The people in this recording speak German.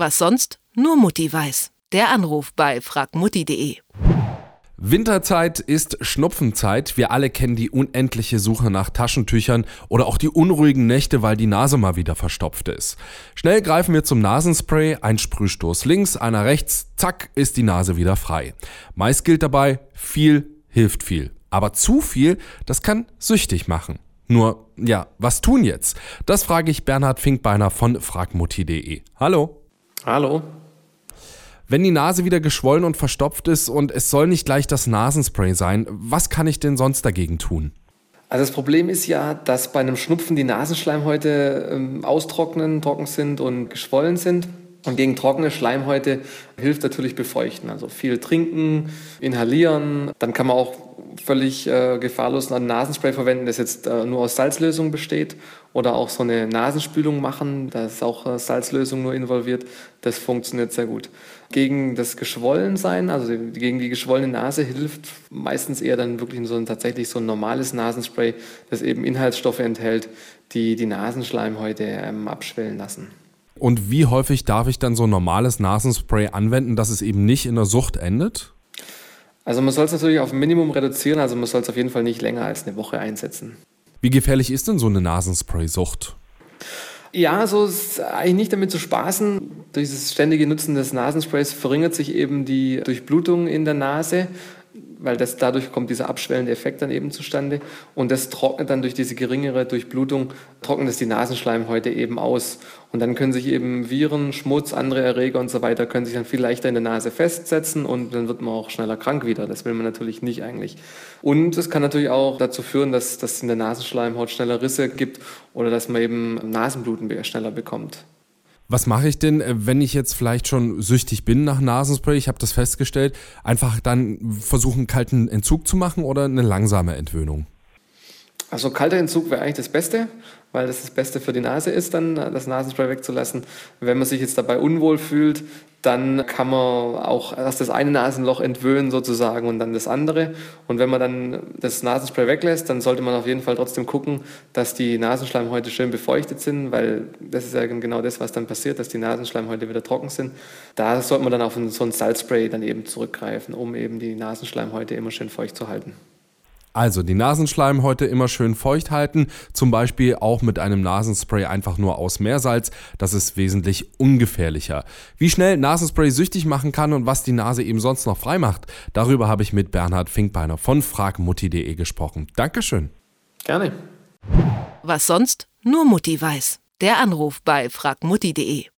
Was sonst nur Mutti weiß. Der Anruf bei fragmutti.de. Winterzeit ist Schnupfenzeit. Wir alle kennen die unendliche Suche nach Taschentüchern oder auch die unruhigen Nächte, weil die Nase mal wieder verstopft ist. Schnell greifen wir zum Nasenspray, ein Sprühstoß links, einer rechts, zack, ist die Nase wieder frei. Meist gilt dabei, viel hilft viel. Aber zu viel, das kann süchtig machen. Nur, ja, was tun jetzt? Das frage ich Bernhard Finkbeiner von fragmutti.de. Hallo. Hallo. Wenn die Nase wieder geschwollen und verstopft ist und es soll nicht gleich das Nasenspray sein, was kann ich denn sonst dagegen tun? Also das Problem ist ja, dass bei einem Schnupfen die Nasenschleimhäute ähm, austrocknen, trocken sind und geschwollen sind. Und gegen trockene Schleimhäute hilft natürlich Befeuchten. Also viel trinken, inhalieren. Dann kann man auch völlig äh, gefahrlos ein Nasenspray verwenden, das jetzt äh, nur aus Salzlösung besteht. Oder auch so eine Nasenspülung machen, da ist auch äh, Salzlösung nur involviert. Das funktioniert sehr gut. Gegen das Geschwollensein, also gegen die geschwollene Nase, hilft meistens eher dann wirklich so ein, tatsächlich so ein normales Nasenspray, das eben Inhaltsstoffe enthält, die die Nasenschleimhäute ähm, abschwellen lassen. Und wie häufig darf ich dann so ein normales Nasenspray anwenden, dass es eben nicht in der Sucht endet? Also man soll es natürlich auf ein Minimum reduzieren, also man soll es auf jeden Fall nicht länger als eine Woche einsetzen. Wie gefährlich ist denn so eine Nasenspray-Sucht? Ja, so ist eigentlich nicht damit zu spaßen. Durch das ständige Nutzen des Nasensprays verringert sich eben die Durchblutung in der Nase weil das, dadurch kommt dieser abschwellende Effekt dann eben zustande. Und das trocknet dann durch diese geringere Durchblutung, trocknet es die Nasenschleimhäute eben aus. Und dann können sich eben Viren, Schmutz, andere Erreger und so weiter, können sich dann viel leichter in der Nase festsetzen und dann wird man auch schneller krank wieder. Das will man natürlich nicht eigentlich. Und es kann natürlich auch dazu führen, dass es in der Nasenschleimhaut schneller Risse gibt oder dass man eben Nasenbluten schneller bekommt. Was mache ich denn, äh, wenn ich jetzt vielleicht schon süchtig bin nach Nasenspray? Ich habe das festgestellt. Einfach dann versuchen, kalten Entzug zu machen oder eine langsame Entwöhnung? Also kalter Entzug wäre eigentlich das Beste weil das das Beste für die Nase ist, dann das Nasenspray wegzulassen. Wenn man sich jetzt dabei unwohl fühlt, dann kann man auch erst das eine Nasenloch entwöhnen sozusagen und dann das andere. Und wenn man dann das Nasenspray weglässt, dann sollte man auf jeden Fall trotzdem gucken, dass die Nasenschleimhäute schön befeuchtet sind, weil das ist ja genau das, was dann passiert, dass die Nasenschleimhäute wieder trocken sind. Da sollte man dann auf so ein Salzspray dann eben zurückgreifen, um eben die Nasenschleimhäute immer schön feucht zu halten. Also die Nasenschleimhäute immer schön feucht halten, zum Beispiel auch mit einem Nasenspray einfach nur aus Meersalz. Das ist wesentlich ungefährlicher. Wie schnell Nasenspray süchtig machen kann und was die Nase eben sonst noch frei macht, darüber habe ich mit Bernhard Finkbeiner von fragmutti.de gesprochen. Dankeschön. Gerne. Was sonst nur Mutti weiß. Der Anruf bei fragmutti.de.